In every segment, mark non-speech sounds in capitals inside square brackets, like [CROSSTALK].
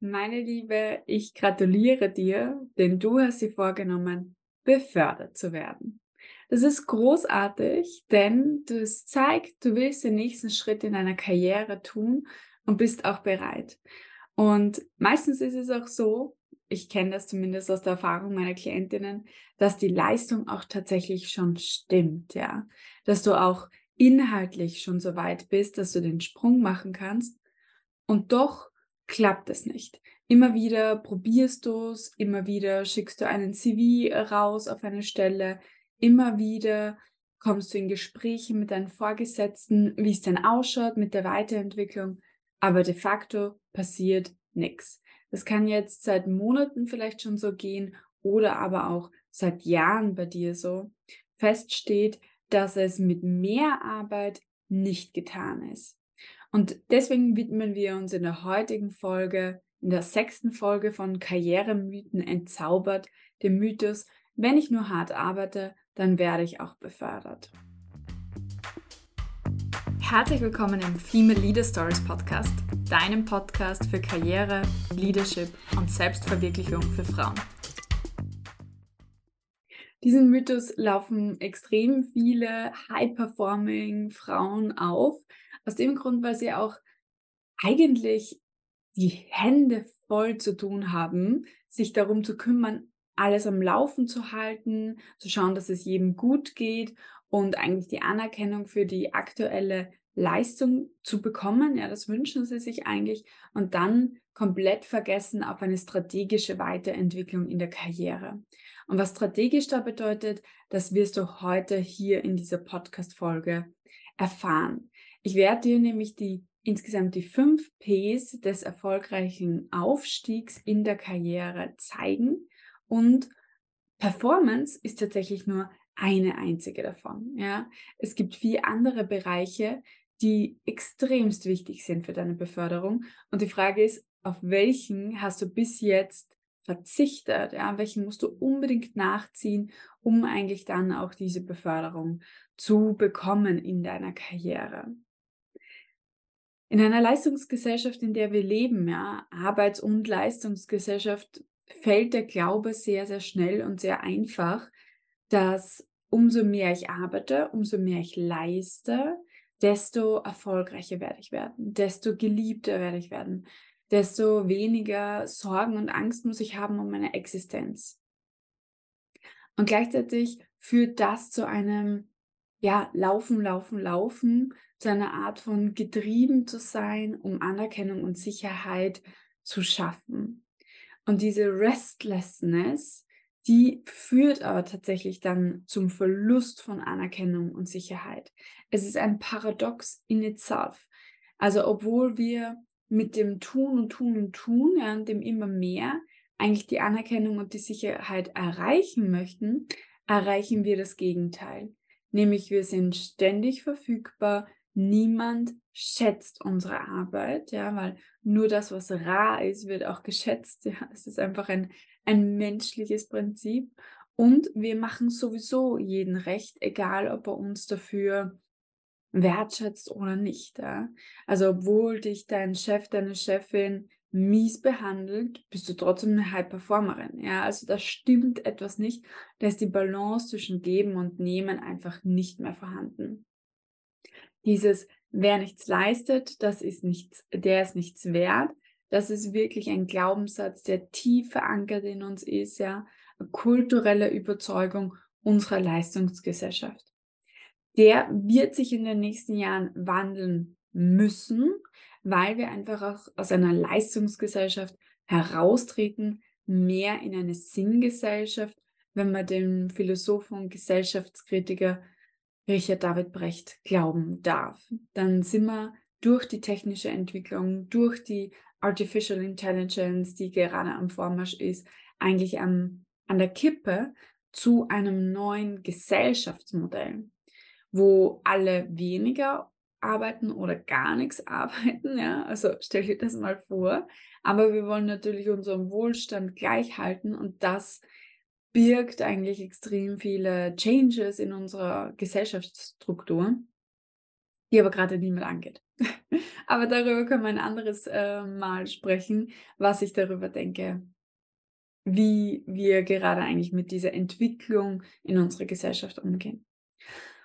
Meine Liebe, ich gratuliere dir, denn du hast dir vorgenommen, befördert zu werden. Das ist großartig, denn das zeigt, du willst den nächsten Schritt in deiner Karriere tun und bist auch bereit. Und meistens ist es auch so, ich kenne das zumindest aus der Erfahrung meiner Klientinnen, dass die Leistung auch tatsächlich schon stimmt, ja. Dass du auch inhaltlich schon so weit bist, dass du den Sprung machen kannst. Und doch klappt es nicht. Immer wieder probierst du es, immer wieder schickst du einen CV raus auf eine Stelle, immer wieder kommst du in Gespräche mit deinen Vorgesetzten, wie es denn ausschaut mit der Weiterentwicklung, aber de facto passiert nichts. Das kann jetzt seit Monaten vielleicht schon so gehen oder aber auch seit Jahren bei dir so. Fest steht, dass es mit mehr Arbeit nicht getan ist. Und deswegen widmen wir uns in der heutigen Folge, in der sechsten Folge von Karrieremythen entzaubert, dem Mythos, wenn ich nur hart arbeite, dann werde ich auch befördert. Herzlich willkommen im Female Leader Stories Podcast, deinem Podcast für Karriere, Leadership und Selbstverwirklichung für Frauen. Diesen Mythos laufen extrem viele high-performing Frauen auf, aus dem Grund, weil sie auch eigentlich die Hände voll zu tun haben, sich darum zu kümmern, alles am Laufen zu halten, zu schauen, dass es jedem gut geht und eigentlich die Anerkennung für die aktuelle Leistung zu bekommen. Ja, das wünschen sie sich eigentlich und dann komplett vergessen auf eine strategische Weiterentwicklung in der Karriere. Und was strategisch da bedeutet, das wirst du heute hier in dieser Podcast-Folge erfahren. Ich werde dir nämlich die insgesamt die fünf Ps des erfolgreichen Aufstiegs in der Karriere zeigen und Performance ist tatsächlich nur eine einzige davon. Ja, es gibt vier andere Bereiche, die extremst wichtig sind für deine Beförderung. Und die Frage ist, auf welchen hast du bis jetzt verzichtet? Ja, welchen musst du unbedingt nachziehen, um eigentlich dann auch diese Beförderung zu bekommen in deiner Karriere? In einer Leistungsgesellschaft, in der wir leben, ja, Arbeits- und Leistungsgesellschaft, fällt der Glaube sehr, sehr schnell und sehr einfach, dass umso mehr ich arbeite, umso mehr ich leiste, desto erfolgreicher werde ich werden, desto geliebter werde ich werden, desto weniger Sorgen und Angst muss ich haben um meine Existenz. Und gleichzeitig führt das zu einem ja, laufen, laufen, laufen, zu einer Art von getrieben zu sein, um Anerkennung und Sicherheit zu schaffen. Und diese Restlessness, die führt aber tatsächlich dann zum Verlust von Anerkennung und Sicherheit. Es ist ein Paradox in itself. Also obwohl wir mit dem Tun und Tun und Tun, ja, und dem immer mehr, eigentlich die Anerkennung und die Sicherheit erreichen möchten, erreichen wir das Gegenteil. Nämlich wir sind ständig verfügbar, niemand schätzt unsere Arbeit, ja, weil nur das, was rar ist, wird auch geschätzt. [LAUGHS] Ja, es ist einfach ein, ein menschliches Prinzip. Und wir machen sowieso jeden recht, egal ob er uns dafür wertschätzt oder nicht. Ja? Also obwohl dich dein Chef, deine Chefin mies behandelt, bist du trotzdem eine High-Performerin. Ja, also da stimmt etwas nicht. Da ist die Balance zwischen Geben und Nehmen einfach nicht mehr vorhanden. Dieses, wer nichts leistet, das ist nichts, der ist nichts wert. Das ist wirklich ein Glaubenssatz, der tief verankert in uns ist, ja, kulturelle Überzeugung unserer Leistungsgesellschaft. Der wird sich in den nächsten Jahren wandeln müssen, weil wir einfach auch aus einer Leistungsgesellschaft heraustreten, mehr in eine Sinngesellschaft, wenn man dem Philosophen und Gesellschaftskritiker Richard David Brecht glauben darf. Dann sind wir durch die technische Entwicklung, durch die Artificial Intelligence, die gerade am Vormarsch ist, eigentlich an, an der Kippe zu einem neuen Gesellschaftsmodell, wo alle weniger arbeiten oder gar nichts arbeiten. Ja? Also stell dir das mal vor. Aber wir wollen natürlich unseren Wohlstand gleich halten und das birgt eigentlich extrem viele Changes in unserer Gesellschaftsstruktur. die aber gerade niemand angeht. [LAUGHS] aber darüber können wir ein anderes äh, Mal sprechen, was ich darüber denke, wie wir gerade eigentlich mit dieser Entwicklung in unserer Gesellschaft umgehen.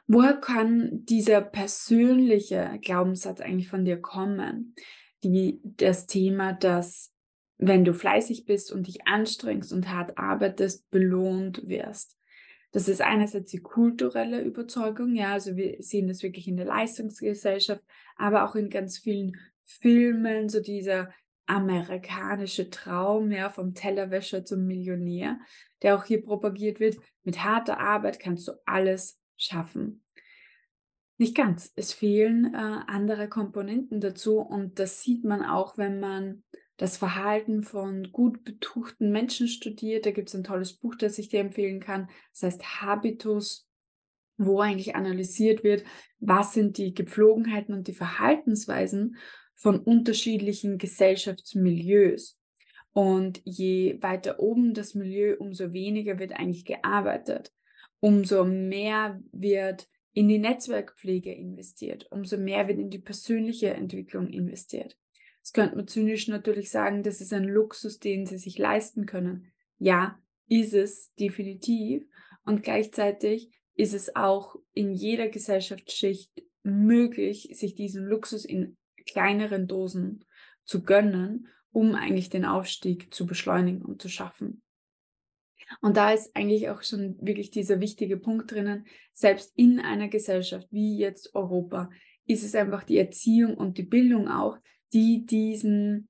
Woher kann dieser persönliche Glaubenssatz eigentlich von dir kommen? Die, das Thema, dass wenn du fleißig bist und dich anstrengst und hart arbeitest, belohnt wirst. Das ist einerseits die kulturelle Überzeugung, ja, also wir sehen das wirklich in der Leistungsgesellschaft, aber auch in ganz vielen Filmen, so dieser amerikanische Traum, ja, vom Tellerwäscher zum Millionär, der auch hier propagiert wird. Mit harter Arbeit kannst du alles schaffen. Nicht ganz. Es fehlen äh, andere Komponenten dazu und das sieht man auch, wenn man das Verhalten von gut betuchten Menschen studiert. Da gibt es ein tolles Buch, das ich dir empfehlen kann. Das heißt Habitus, wo eigentlich analysiert wird, was sind die Gepflogenheiten und die Verhaltensweisen von unterschiedlichen Gesellschaftsmilieus. Und je weiter oben das Milieu, umso weniger wird eigentlich gearbeitet. Umso mehr wird in die Netzwerkpflege investiert, umso mehr wird in die persönliche Entwicklung investiert. Das könnte man zynisch natürlich sagen, das ist ein Luxus, den sie sich leisten können. Ja, ist es definitiv. Und gleichzeitig ist es auch in jeder Gesellschaftsschicht möglich, sich diesen Luxus in kleineren Dosen zu gönnen, um eigentlich den Aufstieg zu beschleunigen und zu schaffen. Und da ist eigentlich auch schon wirklich dieser wichtige Punkt drinnen, selbst in einer Gesellschaft wie jetzt Europa, ist es einfach die Erziehung und die Bildung auch, die diesen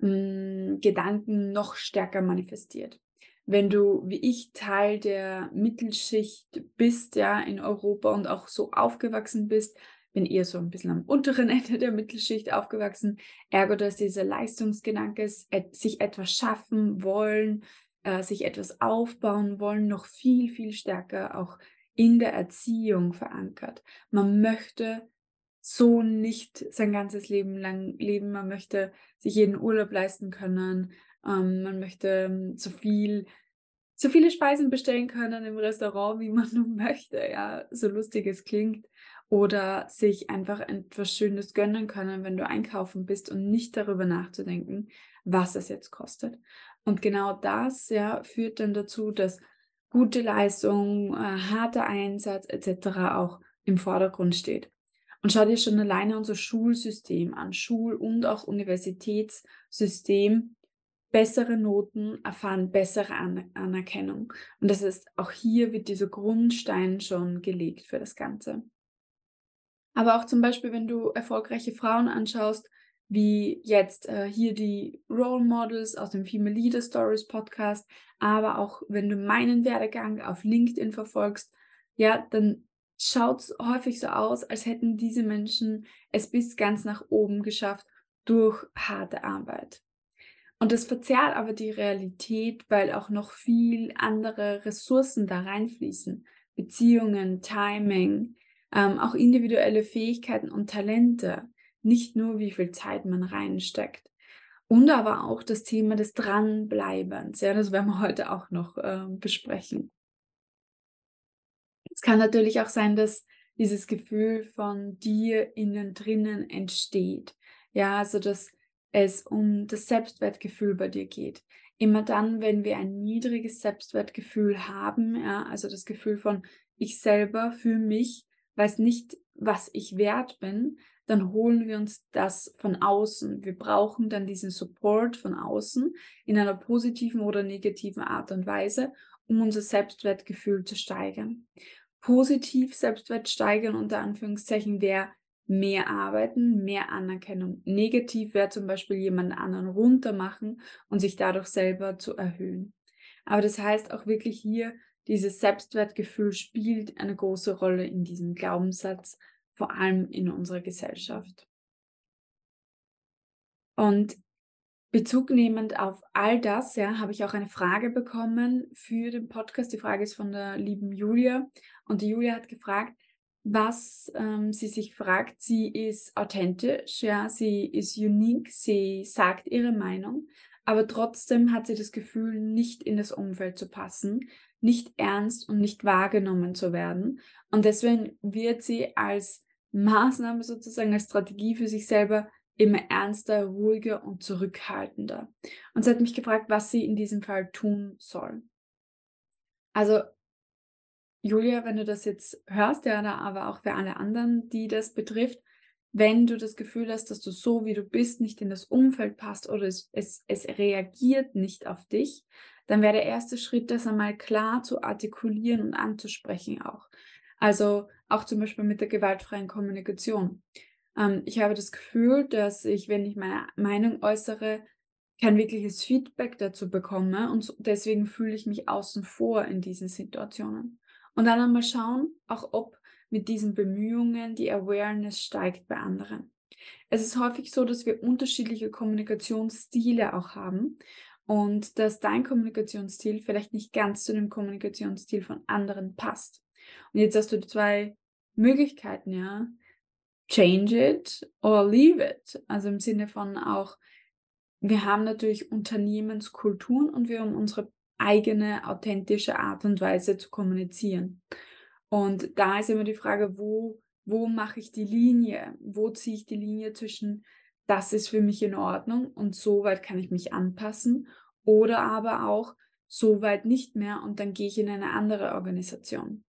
mh, hm, Gedanken noch stärker manifestiert. Wenn du, wie ich, Teil der Mittelschicht bist, ja, in Europa und auch so aufgewachsen bist, bin eher so ein bisschen am unteren [LAUGHS] Ende der Mittelschicht aufgewachsen, ergo, dass dieser Leistungsgedanke, sich etwas schaffen wollen, äh, sich etwas aufbauen wollen, noch viel, viel stärker auch in der Erziehung verankert. Man möchte so nicht sein ganzes Leben lang leben. Man möchte sich jeden Urlaub leisten können. Ähm, man möchte ähm, so viel, so viele Speisen bestellen können im Restaurant, wie man [LAUGHS] nur möchte. Ja, so lustig es klingt. Oder sich einfach etwas Schönes gönnen können, wenn du einkaufen bist und nicht darüber nachzudenken, was es jetzt kostet. Und genau das ja, führt dann dazu, dass gute Leistung, äh, harter Einsatz etc. auch im Vordergrund steht. Und schau dir schon alleine unser Schulsystem an, Schul- und auch Universitätssystem. Bessere Noten erfahren bessere An Anerkennung. Und das ist auch hier wird dieser Grundstein schon gelegt für das Ganze. Aber auch zum Beispiel, wenn du erfolgreiche Frauen anschaust, wie jetzt äh, hier die Role Models aus dem Female Leader Stories Podcast, aber auch wenn du meinen Werdegang auf LinkedIn verfolgst, ja, dann schaut es häufig so aus, als hätten diese Menschen es bis ganz nach oben geschafft durch harte Arbeit. Und das verzerrt aber die Realität, weil auch noch viel andere Ressourcen da reinfließen. Beziehungen, Timing, ähm, auch individuelle Fähigkeiten und Talente. Nicht nur, wie viel Zeit man reinsteckt. Und aber auch das Thema des Dranbleibens. Ja, das werden wir heute auch noch äh, besprechen. Es kann natürlich auch sein, dass dieses Gefühl von dir innen drinnen entsteht. Ja, also dass es um das Selbstwertgefühl bei dir geht. Immer dann, wenn wir ein niedriges Selbstwertgefühl haben, ja, also das Gefühl von ich selber für mich weiß nicht, was ich wert bin, dann holen wir uns das von außen. Wir brauchen dann diesen Support von außen in einer positiven oder negativen Art und Weise, um unser Selbstwertgefühl zu steigern positiv Selbstwert steigern, unter Anführungszeichen, wäre mehr arbeiten, mehr Anerkennung. Negativ wäre zum Beispiel jemand anderen runtermachen und sich dadurch selber zu erhöhen. Aber das heißt auch wirklich hier, dieses Selbstwertgefühl spielt eine große Rolle in diesem Glaubenssatz, vor allem in unserer Gesellschaft. Und Bezug nehmend auf all das, ja, habe ich auch eine Frage bekommen für den Podcast. Die Frage ist von der lieben Julia. Und die Julia hat gefragt, was ähm, sie sich fragt. Sie ist authentisch, ja, sie ist unique, sie sagt ihre Meinung, aber trotzdem hat sie das Gefühl, nicht in das Umfeld zu passen, nicht ernst und nicht wahrgenommen zu werden. Und deswegen wird sie als Maßnahme sozusagen, als Strategie für sich selber immer ernster, ruhiger und zurückhaltender. Und sie hat mich gefragt, was sie in diesem Fall tun soll. Also, Julia, wenn du das jetzt hörst, ja, aber auch für alle anderen, die das betrifft, wenn du das Gefühl hast, dass du so wie du bist nicht in das Umfeld passt oder es, es, es reagiert nicht auf dich, dann wäre der erste Schritt, das einmal klar zu artikulieren und anzusprechen auch. Also auch zum Beispiel mit der gewaltfreien Kommunikation. Ähm, ich habe das Gefühl, dass ich, wenn ich meine Meinung äußere, kein wirkliches Feedback dazu bekomme und deswegen fühle ich mich außen vor in diesen Situationen. Und dann einmal schauen, auch ob mit diesen Bemühungen die Awareness steigt bei anderen. Es ist häufig so, dass wir unterschiedliche Kommunikationsstile auch haben und dass dein Kommunikationsstil vielleicht nicht ganz zu dem Kommunikationsstil von anderen passt. Und jetzt hast du zwei Möglichkeiten, ja. Change it or leave it. Also im Sinne von auch, wir haben natürlich Unternehmenskulturen und wir haben unsere eigene authentische Art und Weise zu kommunizieren. Und da ist immer die Frage, wo, wo mache ich die Linie? Wo ziehe ich die Linie zwischen, das ist für mich in Ordnung und so weit kann ich mich anpassen oder aber auch so weit nicht mehr und dann gehe ich in eine andere Organisation.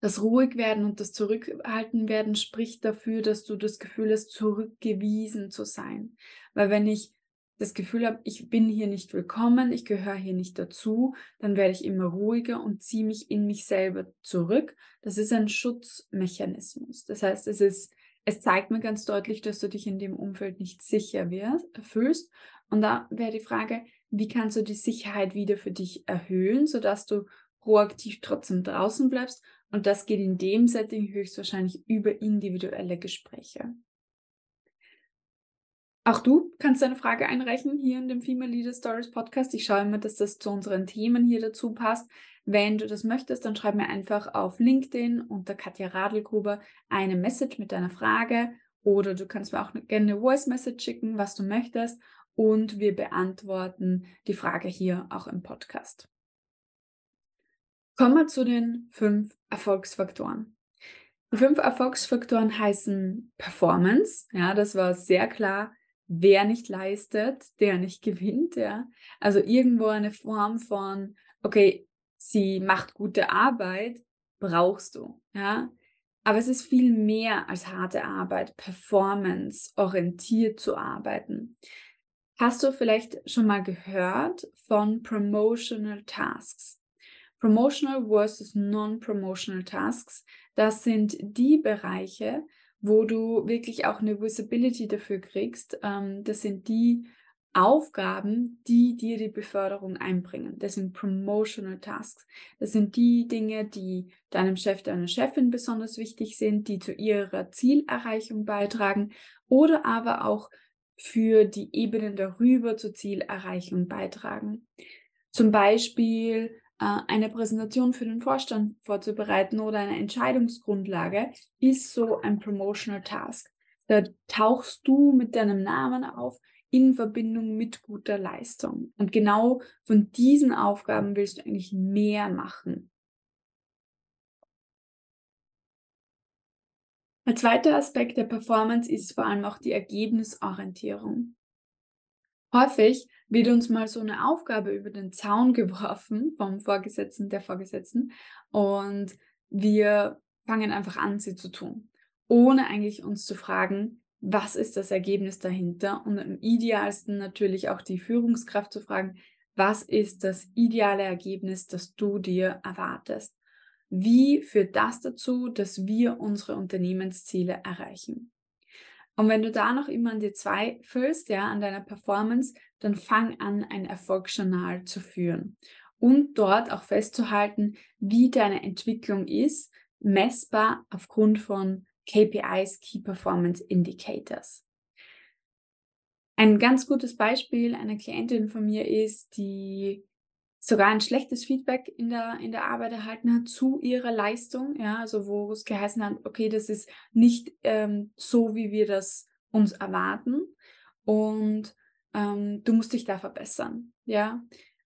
Das Ruhigwerden und das Zurückhalten spricht dafür, dass du das Gefühl hast, zurückgewiesen zu sein. Weil wenn ich das Gefühl habe, ich bin hier nicht willkommen, ich gehöre hier nicht dazu, dann werde ich immer ruhiger und ziehe mich in mich selber zurück. Das ist ein Schutzmechanismus. Das heißt, es ist, es zeigt mir ganz deutlich, dass du dich in dem Umfeld nicht sicher wirst, fühlst. Und da wäre die Frage, wie kannst du die Sicherheit wieder für dich erhöhen, sodass du proaktiv trotzdem draußen bleibst. Und das geht in dem Setting höchstwahrscheinlich über individuelle Gespräche. Auch du kannst deine Frage einreichen hier in dem Female Leader Stories Podcast. Ich schaue immer, dass das zu unseren Themen hier dazu passt. Wenn du das möchtest, dann schreib mir einfach auf LinkedIn unter Katja Radelgruber eine Message mit deiner Frage oder du kannst mir auch gerne eine Voice Message schicken, was du möchtest und wir beantworten die Frage hier auch im Podcast. Kommen wir zu den fünf Erfolgsfaktoren. Die fünf Erfolgsfaktoren heißen Performance. Ja, das war sehr klar wer nicht leistet, der nicht [LAUGHS] gewinnt, ja. Also irgendwo eine Form von, okay, sie macht gute Arbeit, brauchst du, ja. Aber es ist viel mehr als harte Arbeit, Performance orientiert zu arbeiten. Hast du vielleicht schon mal gehört von Promotional Tasks? Promotional versus Non-Promotional Tasks, das sind die Bereiche, wo du wirklich auch eine Visibility dafür kriegst. Ähm, das sind die Aufgaben, die dir die Beförderung einbringen. Das sind Promotional Tasks. Das sind die Dinge, die deinem Chef, deiner Chefin besonders wichtig sind, die zu ihrer Zielerreichung beitragen oder aber auch für die Ebenen darüber zur Zielerreichung beitragen. Zum Beispiel eine Präsentation für den Vorstand vorzubereiten oder eine Entscheidungsgrundlage ist so ein Promotional Task. Da tauchst du mit deinem Namen auf in Verbindung mit guter Leistung. Und genau von diesen Aufgaben willst du eigentlich mehr machen. Ein zweiter Aspekt der Performance ist vor allem auch die Ergebnisorientierung. Häufig wird uns mal so eine Aufgabe über den Zaun [LAUGHS] geworfen vom Vorgesetzten, der Vorgesetzten und wir fangen einfach an, sie zu tun, ohne eigentlich uns zu fragen, was ist das Ergebnis dahinter und im idealsten natürlich auch die Führungskraft zu fragen, was ist das ideale Ergebnis, das du dir erwartest? Wie führt das dazu, dass wir unsere Unternehmensziele erreichen? Und wenn du da noch immer an dir zweifelst, ja, an deiner Performance, dann fang an, ein Erfolgsjournal zu führen und dort auch festzuhalten, wie deine Entwicklung ist, messbar aufgrund von KPIs, Key Performance Indicators. Ein ganz gutes Beispiel einer Klientin von mir ist, die sogar ein schlechtes Feedback in der, in der Arbeit erhalten hat zu ihrer Leistung, ja, also wo es geheißen hat, okay, das ist nicht ähm, so, wie wir das uns erwarten und ähm, du musst dich da verbessern, ja.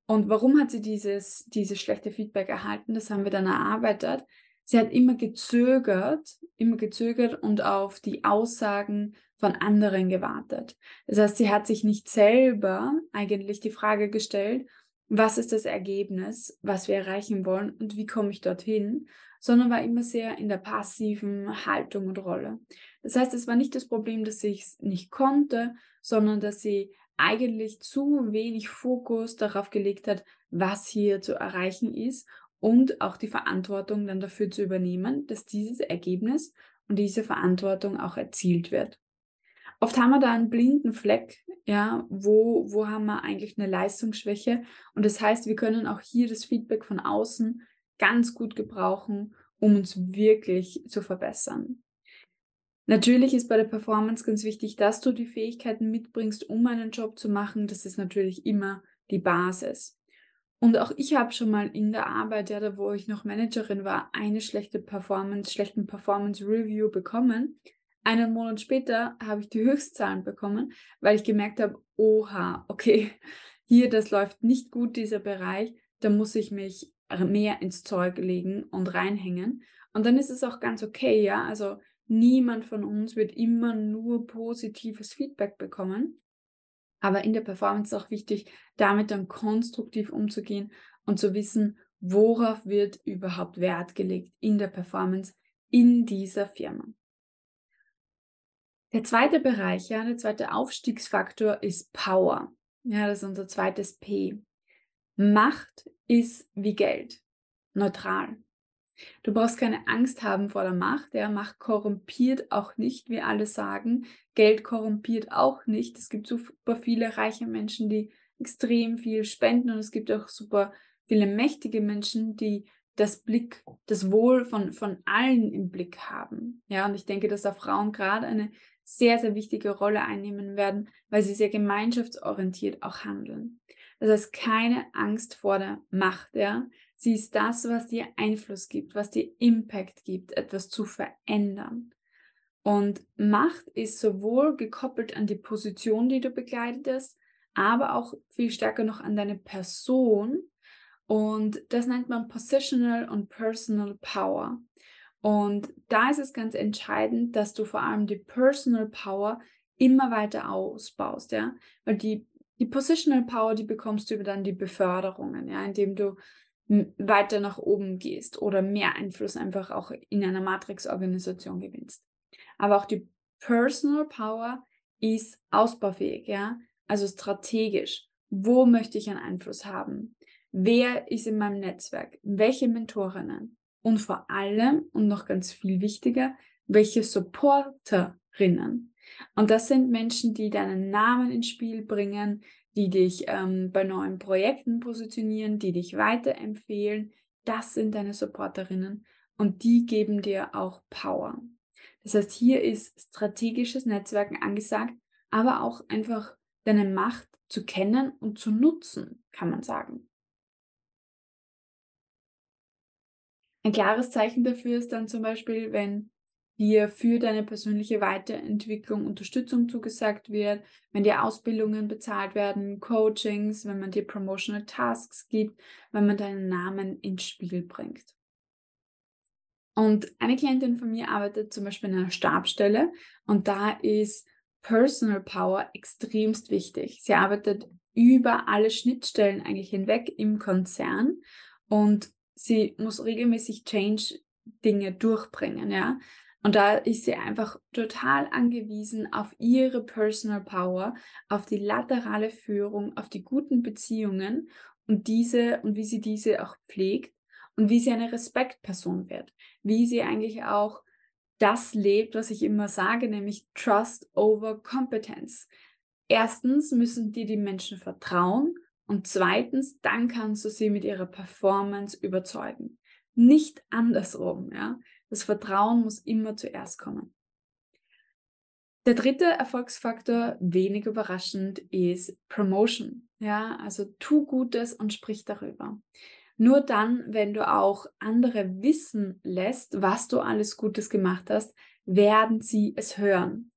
Und warum hat sie dieses, dieses schlechte Feedback erhalten? Das haben wir dann erarbeitet. Sie hat immer gezögert, immer gezögert und auf die Aussagen von anderen gewartet. Das heißt, sie hat sich nicht selber eigentlich die Frage gestellt, was ist das Ergebnis, was wir erreichen wollen und wie komme ich dorthin, sondern war immer sehr in der passiven Haltung und Rolle. Das heißt, es war nicht das Problem, dass ich es nicht konnte, sondern dass sie eigentlich zu wenig Fokus darauf gelegt hat, was hier zu erreichen ist und auch die Verantwortung dann dafür zu übernehmen, dass dieses Ergebnis und diese Verantwortung auch erzielt wird. Oft haben wir da einen blinden Fleck, ja, wo, wo haben wir eigentlich eine Leistungsschwäche und das heißt, wir können auch hier das Feedback von außen ganz gut gebrauchen, um uns wirklich zu verbessern. Natürlich ist bei der Performance ganz wichtig, dass du die Fähigkeiten mitbringst, um einen Job zu machen. Das ist natürlich immer die Basis. Und auch ich habe schon mal in der Arbeit, ja, da wo ich noch Managerin war, eine schlechte Performance, schlechten Performance Review bekommen. Einen Monat später habe ich die Höchstzahlen bekommen, weil ich gemerkt habe, oha, okay, [LAUGHS] hier, das läuft nicht gut, dieser Bereich, da muss ich mich mehr ins Zeug legen und reinhängen. Und dann ist es auch ganz okay, ja, also niemand von uns wird immer nur positives Feedback bekommen. Aber in der Performance ist auch wichtig, damit dann konstruktiv umzugehen und zu wissen, worauf wird überhaupt Wert gelegt in der Performance in dieser Firma. Der zweite Bereich, ja, der zweite Aufstiegsfaktor ist Power. Ja, das ist unser zweites P. Macht ist wie Geld, neutral. Du brauchst keine Angst haben vor der Macht. Ja, Macht korrumpiert auch nicht, wie alle sagen. Geld korrumpiert auch nicht. Es gibt super viele reiche Menschen, die extrem viel spenden und es gibt auch super viele mächtige Menschen, die das Blick, das Wohl von, von allen im Blick haben. Ja, und ich denke, dass da Frauen gerade eine sehr, sehr wichtige Rolle einnehmen werden, weil sie sehr gemeinschaftsorientiert auch handeln. Das heißt, keine Angst vor der Macht, ja. Sie ist das, was dir Einfluss gibt, was dir Impact gibt, etwas zu verändern. Und Macht ist sowohl gekoppelt an die Position, die du begleitest, aber auch viel stärker noch an deine Person. Und das nennt man Positional und Personal Power. Und da ist es ganz entscheidend, dass du vor allem die Personal Power immer weiter ausbaust, ja, weil die die Positional Power, die bekommst du über dann die Beförderungen, ja, indem du weiter nach oben gehst oder mehr Einfluss einfach auch in einer Matrix-Organisation gewinnst. Aber auch die Personal Power ist ausbaufähig, ja, also strategisch. Wo möchte ich einen Einfluss haben? Wer ist in meinem Netzwerk? Welche Mentorinnen? Und vor allem, und noch ganz viel wichtiger, welche Supporterinnen? Und das sind Menschen, die deinen Namen ins Spiel bringen, die dich ähm, bei neuen Projekten positionieren, die dich weiterempfehlen. Das sind deine Supporterinnen und die geben dir auch Power. Das heißt, hier ist strategisches Netzwerken angesagt, aber auch einfach deine Macht zu kennen und zu nutzen, kann man sagen. Ein klares Zeichen dafür ist dann zum Beispiel, wenn dir für deine persönliche Weiterentwicklung Unterstützung zugesagt wird, wenn dir Ausbildungen bezahlt werden, Coachings, wenn man dir Promotional Tasks gibt, wenn man deinen Namen ins Spiel bringt. Und eine Klientin von mir arbeitet zum Beispiel in einer Stabstelle und da ist Personal Power extremst wichtig. Sie arbeitet über alle Schnittstellen eigentlich hinweg im Konzern und sie muss regelmäßig Change Dinge durchbringen, ja. Und da ist sie einfach total angewiesen auf ihre Personal Power, auf die laterale Führung, auf die guten Beziehungen und diese und wie sie diese auch pflegt und wie sie eine Respektperson wird, wie sie eigentlich auch das lebt, was ich immer sage, nämlich Trust over Competence. Erstens müssen dir die Menschen vertrauen und zweitens, dann kannst du sie mit ihrer Performance überzeugen. Nicht andersrum, ja. Das Vertrauen muss immer zuerst kommen. Der dritte Erfolgsfaktor, wenig überraschend, ist Promotion. Ja, also tu Gutes und sprich darüber. Nur dann, wenn du auch andere wissen lässt, was du alles Gutes gemacht hast, werden sie es hören.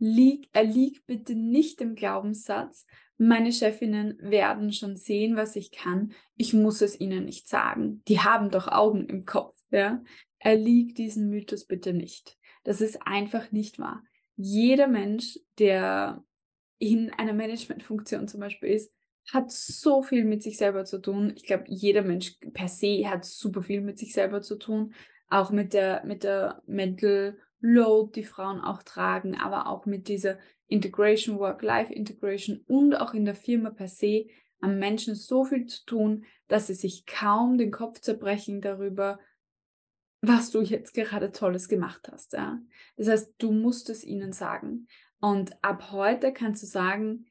Lieg, erlieg bitte nicht dem Glaubenssatz, meine Chefinnen werden schon sehen, was ich kann. Ich muss es ihnen nicht sagen. Die haben doch Augen im Kopf. Ja? erliegt diesen Mythos bitte nicht. Das ist einfach nicht wahr. Jeder Mensch, der in einer Managementfunktion zum Beispiel ist, hat so viel mit sich selber zu tun. Ich glaube, jeder Mensch per se hat super viel mit sich selber zu tun. Auch mit der, mit der Mental Load, die Frauen auch tragen, aber auch mit dieser Integration, Work-Life-Integration und auch in der Firma per se am Menschen so viel zu tun, dass sie sich kaum den Kopf zerbrechen darüber, was du jetzt gerade Tolles gemacht hast. Ja? Das heißt, du musst es ihnen sagen. Und ab heute kannst du sagen,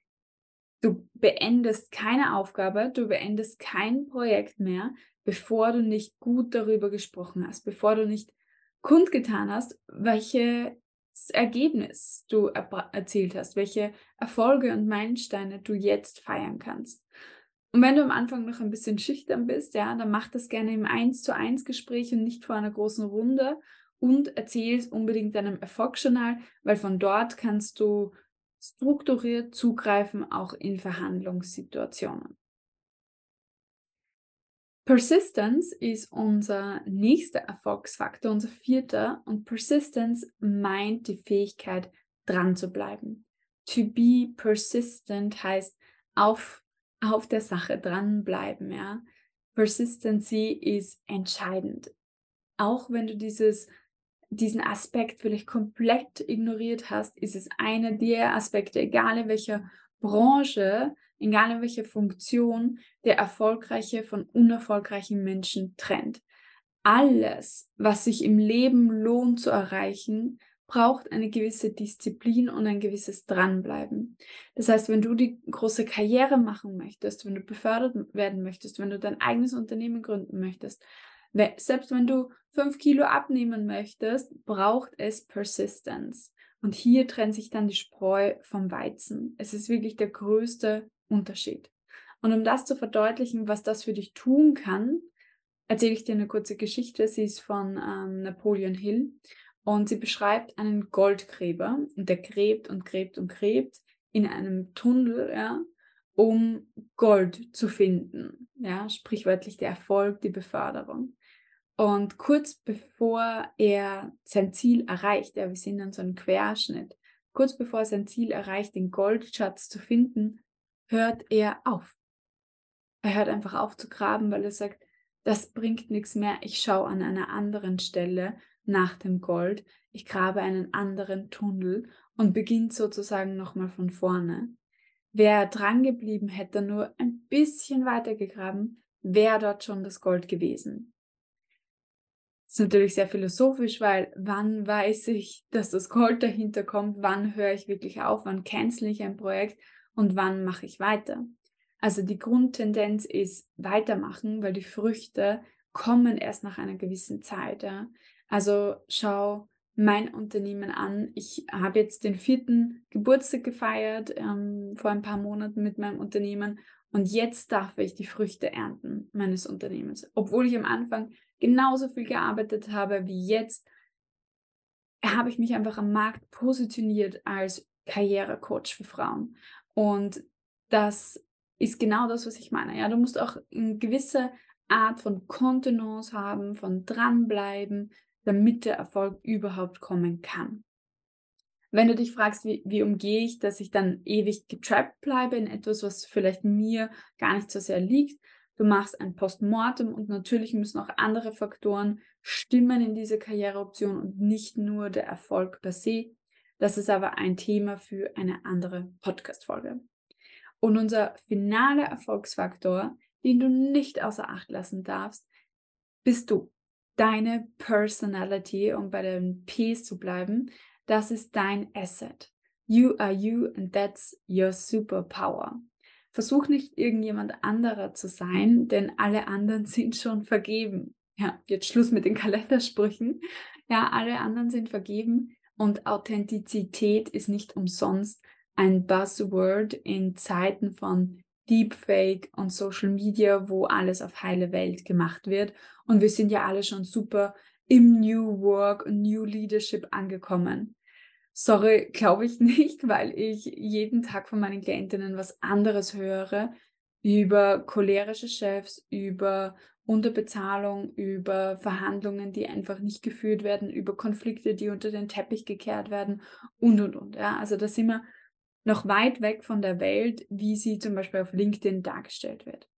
du beendest keine Aufgabe, du beendest kein Projekt mehr, bevor du nicht gut darüber gesprochen hast, bevor du nicht kundgetan hast, welches Ergebnis du erzielt hast, welche Erfolge und Meilensteine du jetzt feiern kannst. Und wenn du am Anfang noch ein bisschen schüchtern bist, ja, dann mach das gerne im 1 zu 1 Gespräch und nicht vor einer großen Runde und erzähl es unbedingt deinem Erfolgsjournal, weil von dort kannst du strukturiert zugreifen, auch in Verhandlungssituationen. Persistence ist unser nächster Erfolgsfaktor, unser vierter. Und Persistence meint die Fähigkeit, dran zu bleiben. To be persistent heißt auf, auf der Sache dranbleiben. Ja? Persistency ist entscheidend. Auch wenn du dieses, diesen Aspekt vielleicht komplett ignoriert hast, ist es einer der Aspekte, egal in welcher Branche, egal in welcher Funktion, der erfolgreiche von unerfolgreichen Menschen trennt. Alles, was sich im Leben lohnt zu erreichen, braucht eine gewisse Disziplin und ein gewisses Dranbleiben. Das heißt, wenn du die große Karriere machen möchtest, wenn du befördert werden möchtest, wenn du dein eigenes Unternehmen gründen möchtest, selbst wenn du fünf Kilo abnehmen möchtest, braucht es Persistence. Und hier trennt sich dann die Spreu vom Weizen. Es ist wirklich der größte Unterschied. Und um das zu verdeutlichen, was das für dich tun kann, erzähle ich dir eine kurze Geschichte. Sie ist von ähm, Napoleon Hill und sie beschreibt einen Goldgräber und der gräbt und gräbt und gräbt in einem Tunnel, ja, um Gold zu finden. Ja, sprichwörtlich der Erfolg, die Beförderung. Und kurz bevor er sein Ziel erreicht, ja, wir sehen dann so einen Querschnitt, kurz bevor er sein Ziel erreicht, den Goldschatz zu finden, hört er auf. Er hört einfach auf zu graben, weil er sagt, das bringt nichts mehr. Ich schaue an einer anderen Stelle nach dem Gold. Ich grabe einen anderen Tunnel und beginnt sozusagen nochmal von vorne. Wer dran geblieben hätte, nur ein bisschen weiter gegraben, wäre dort schon das Gold gewesen. Das ist natürlich sehr philosophisch, weil wann weiß ich, dass das Gold dahinter kommt, wann höre ich wirklich auf, wann cancel ich ein Projekt und wann mache ich weiter. Also die Grundtendenz ist weitermachen, weil die Früchte kommen erst nach einer gewissen Zeit. Ja. Also schau mein Unternehmen an. Ich habe jetzt den vierten Geburtstag gefeiert ähm, vor ein paar Monaten mit meinem Unternehmen und jetzt darf ich die Früchte ernten meines Unternehmens. Obwohl ich am Anfang genauso viel gearbeitet habe wie jetzt, habe ich mich einfach am Markt positioniert als Karrierecoach für Frauen. Und das ist genau das, was ich meine. Ja, du musst auch eine gewisse Art von Kontenance haben, von dranbleiben, damit der Erfolg überhaupt kommen kann. Wenn du dich fragst, wie, wie umgehe ich, dass ich dann ewig getrappt bleibe in etwas, was vielleicht mir gar nicht so sehr liegt, du machst ein Postmortem und natürlich müssen auch andere Faktoren stimmen in diese Karriereoption und nicht nur der Erfolg per se. Das ist aber ein Thema für eine andere Podcast-Folge. Und unser finaler Erfolgsfaktor, den du nicht außer Acht lassen darfst, bist du. Deine Personality, um bei den Ps zu bleiben, das ist dein Asset. You are you and that's your superpower. Versuch nicht irgendjemand anderer zu sein, denn alle anderen [LAUGHS] sind schon vergeben. Ja, jetzt Schluss mit den Kalendersprüchen. Ja, alle anderen sind vergeben und Authentizität ist nicht umsonst ein Buzzword in Zeiten von Deepfake und Social Media, wo alles auf heile Welt gemacht wird. Und wir sind ja alle schon super im New Work und New Leadership angekommen. Sorry, [LAUGHS] glaube ich nicht, weil ich jeden Tag von meinen Klientinnen was anderes höre. über cholerische Chefs, über Unterbezahlung, über Verhandlungen, die einfach nicht geführt werden, über Konflikte, die unter den Teppich gekehrt werden und und und. Ja, also da sind wir noch weit weg von der Welt, wie sie zum Beispiel auf LinkedIn dargestellt wird.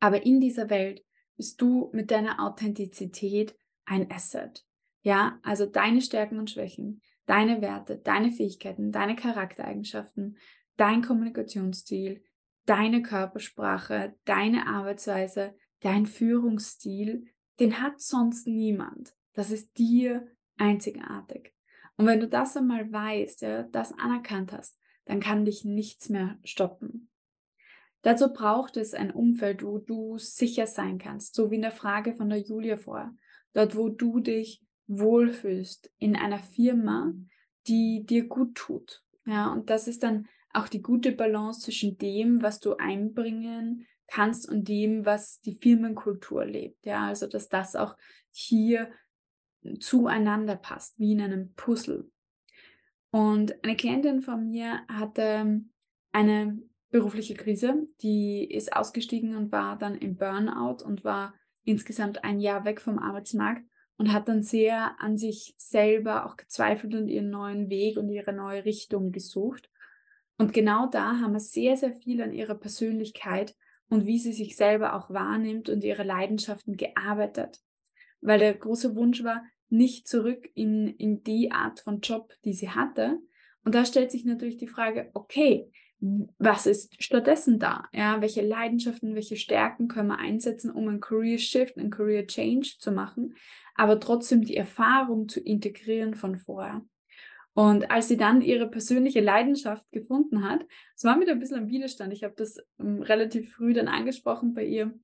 Aber in dieser Welt bist du mit deiner Authentizität ein Asset. Ja, also deine Stärken und Schwächen, deine Werte, deine Fähigkeiten, deine Charaktereigenschaften, dein Kommunikationsstil, deine Körpersprache, deine Arbeitsweise, dein Führungsstil, den hat sonst niemand. Das ist dir einzigartig. Und wenn du das einmal weißt, ja, das anerkannt hast, dann kann dich nichts mehr stoppen. Dazu braucht es ein Umfeld, wo du sicher sein kannst, so wie in der Frage von der Julia vor. Dort, wo du dich wohlfühlst in einer Firma, die dir gut tut. Ja, und das ist dann auch die gute Balance zwischen dem, was du einbringen kannst und dem, was die Firmenkultur lebt. Ja, also dass das auch hier zueinander passt, wie in einem Puzzle. Und eine Klientin von mir hatte eine berufliche Krise, die ist ausgestiegen und war dann im Burnout und war insgesamt ein Jahr weg vom Arbeitsmarkt und hat dann sehr an sich selber auch gezweifelt und ihren neuen Weg und ihre neue Richtung gesucht. Und genau da haben wir sehr, sehr viel an ihrer Persönlichkeit und wie sie sich selber auch wahrnimmt und ihre Leidenschaften gearbeitet. Weil der große Wunsch war, nicht zurück in, in die Art von Job, die sie hatte. Und da stellt sich natürlich die Frage, okay, was ist stattdessen da? Ja, welche Leidenschaften, welche Stärken können wir einsetzen, um einen Career Shift, einen Career Change zu machen, aber trotzdem die Erfahrung zu integrieren von vorher. Und als sie dann ihre persönliche Leidenschaft gefunden hat, es war wieder ein bisschen ein Widerstand. Ich habe das um, ähm, relativ früh dann angesprochen bei ihr.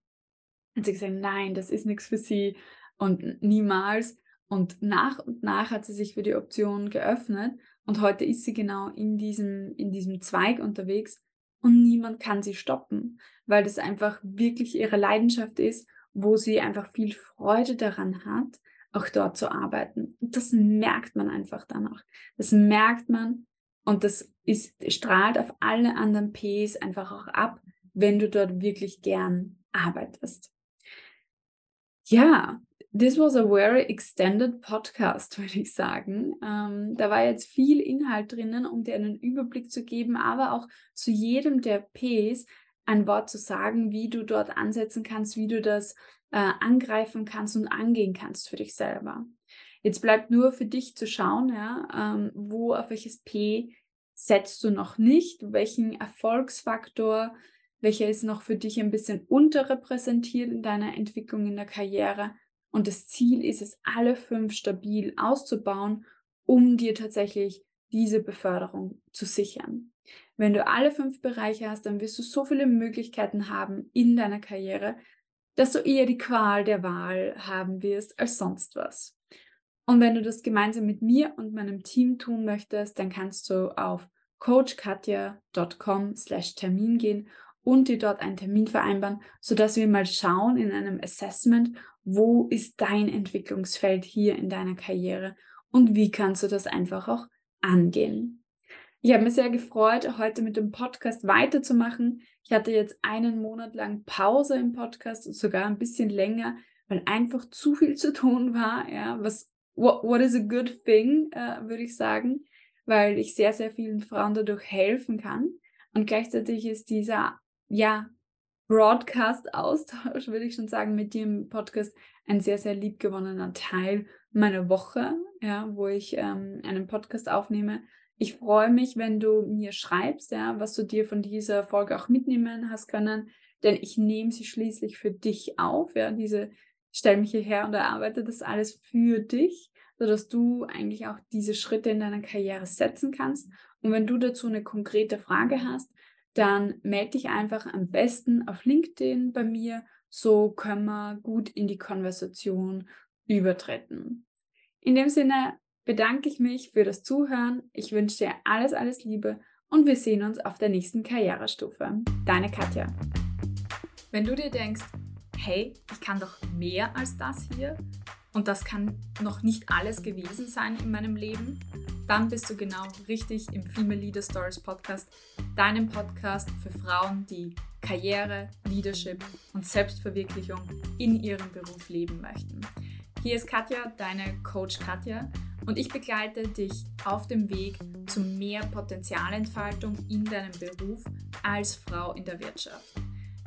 Hat sie gesagt, nein, das ist nichts für sie und niemals. Und nach und nach hat sie sich für die Option geöffnet und heute ist sie genau in diesem, in diesem Zweig unterwegs und niemand kann sie stoppen, weil das einfach wirklich ihre Leidenschaft ist, wo sie einfach viel Freude daran hat, auch dort zu arbeiten. Das merkt man einfach danach. Das merkt man und das ist, strahlt auf alle anderen Ps einfach auch ab, wenn du dort wirklich gern arbeitest. Ja, this was a very extended podcast, [LAUGHS] würde ich sagen. Ähm, da war jetzt viel Inhalt drinnen, um dir einen Überblick zu geben, aber auch zu jedem der Ps ein Wort zu sagen, wie du dort ansetzen kannst, wie du das äh, angreifen kannst und angehen kannst für dich selber. Jetzt bleibt nur für dich zu schauen, ja, ähm, wo auf welches P setzt du noch nicht, welchen Erfolgsfaktor, welcher ist noch für dich ein bisschen unterrepräsentiert in deiner Entwicklung in der Karriere. Und das Ziel ist es, alle fünf stabil auszubauen, um dir tatsächlich diese Beförderung zu sichern. Wenn du alle fünf Bereiche hast, dann wirst du so viele Möglichkeiten haben in deiner Karriere, dass du eher die Qual der Wahl haben wirst als sonst was. Und wenn du das gemeinsam mit mir und meinem Team tun möchtest, dann kannst du auf coachkatja.com slash Termin gehen und dir dort einen Termin vereinbaren, sodass wir mal schauen in einem Assessment, wo ist dein Entwicklungsfeld hier in deiner Karriere und wie kannst du das einfach auch angehen. Ich habe mich sehr gefreut, heute mit dem Podcast weiterzumachen. Ich hatte jetzt einen Monat lang Pause im Podcast und sogar ein bisschen länger, weil einfach zu viel zu tun war. Ja, was what, what is a good thing, äh, würde ich sagen, weil ich sehr, sehr vielen Frauen dadurch helfen kann. Und gleichzeitig ist dieser, ja, Broadcast-Austausch, würde ich schon sagen, mit dir im Podcast ein sehr, sehr liebgewonnener Teil meiner Woche, ja, wo ich ähm, einen Podcast aufnehme ich freue mich, wenn du mir schreibst, ja, was du dir von dieser Folge auch mitnehmen hast können, denn ich nehme sie schließlich für dich auf. Ja, diese stell mich hierher und erarbeite das alles für dich, sodass du eigentlich auch diese Schritte in deiner Karriere setzen kannst. Und wenn du dazu eine konkrete Frage hast, dann melde dich einfach am besten auf LinkedIn bei mir. So können wir gut in die Konversation übertreten. In dem Sinne, bedanke ich mich für das Zuhören. Ich wünsche dir alles, alles Liebe und wir sehen uns auf der nächsten Karrierestufe. Deine Katja. Wenn du dir denkst, hey, ich kann doch mehr als das hier und das kann noch nicht alles gewesen sein in meinem Leben dann bist du genau richtig im Female Leader Stories Podcast, deinem Podcast für Frauen, die Karriere, Leadership und Selbstverwirklichung in ihrem Beruf leben möchten. Hier ist Katja, deine Coach Katja, und ich begleite dich auf dem Weg zu mehr Potenzialentfaltung in deinem Beruf als Frau in der Wirtschaft.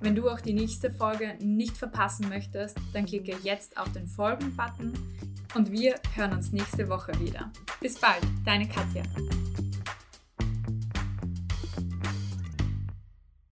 Wenn du auch die nächste Folge nicht verpassen möchtest, dann klicke jetzt auf den Folgen-Button und wir hören uns nächste Woche wieder. Bis bald, deine Katja.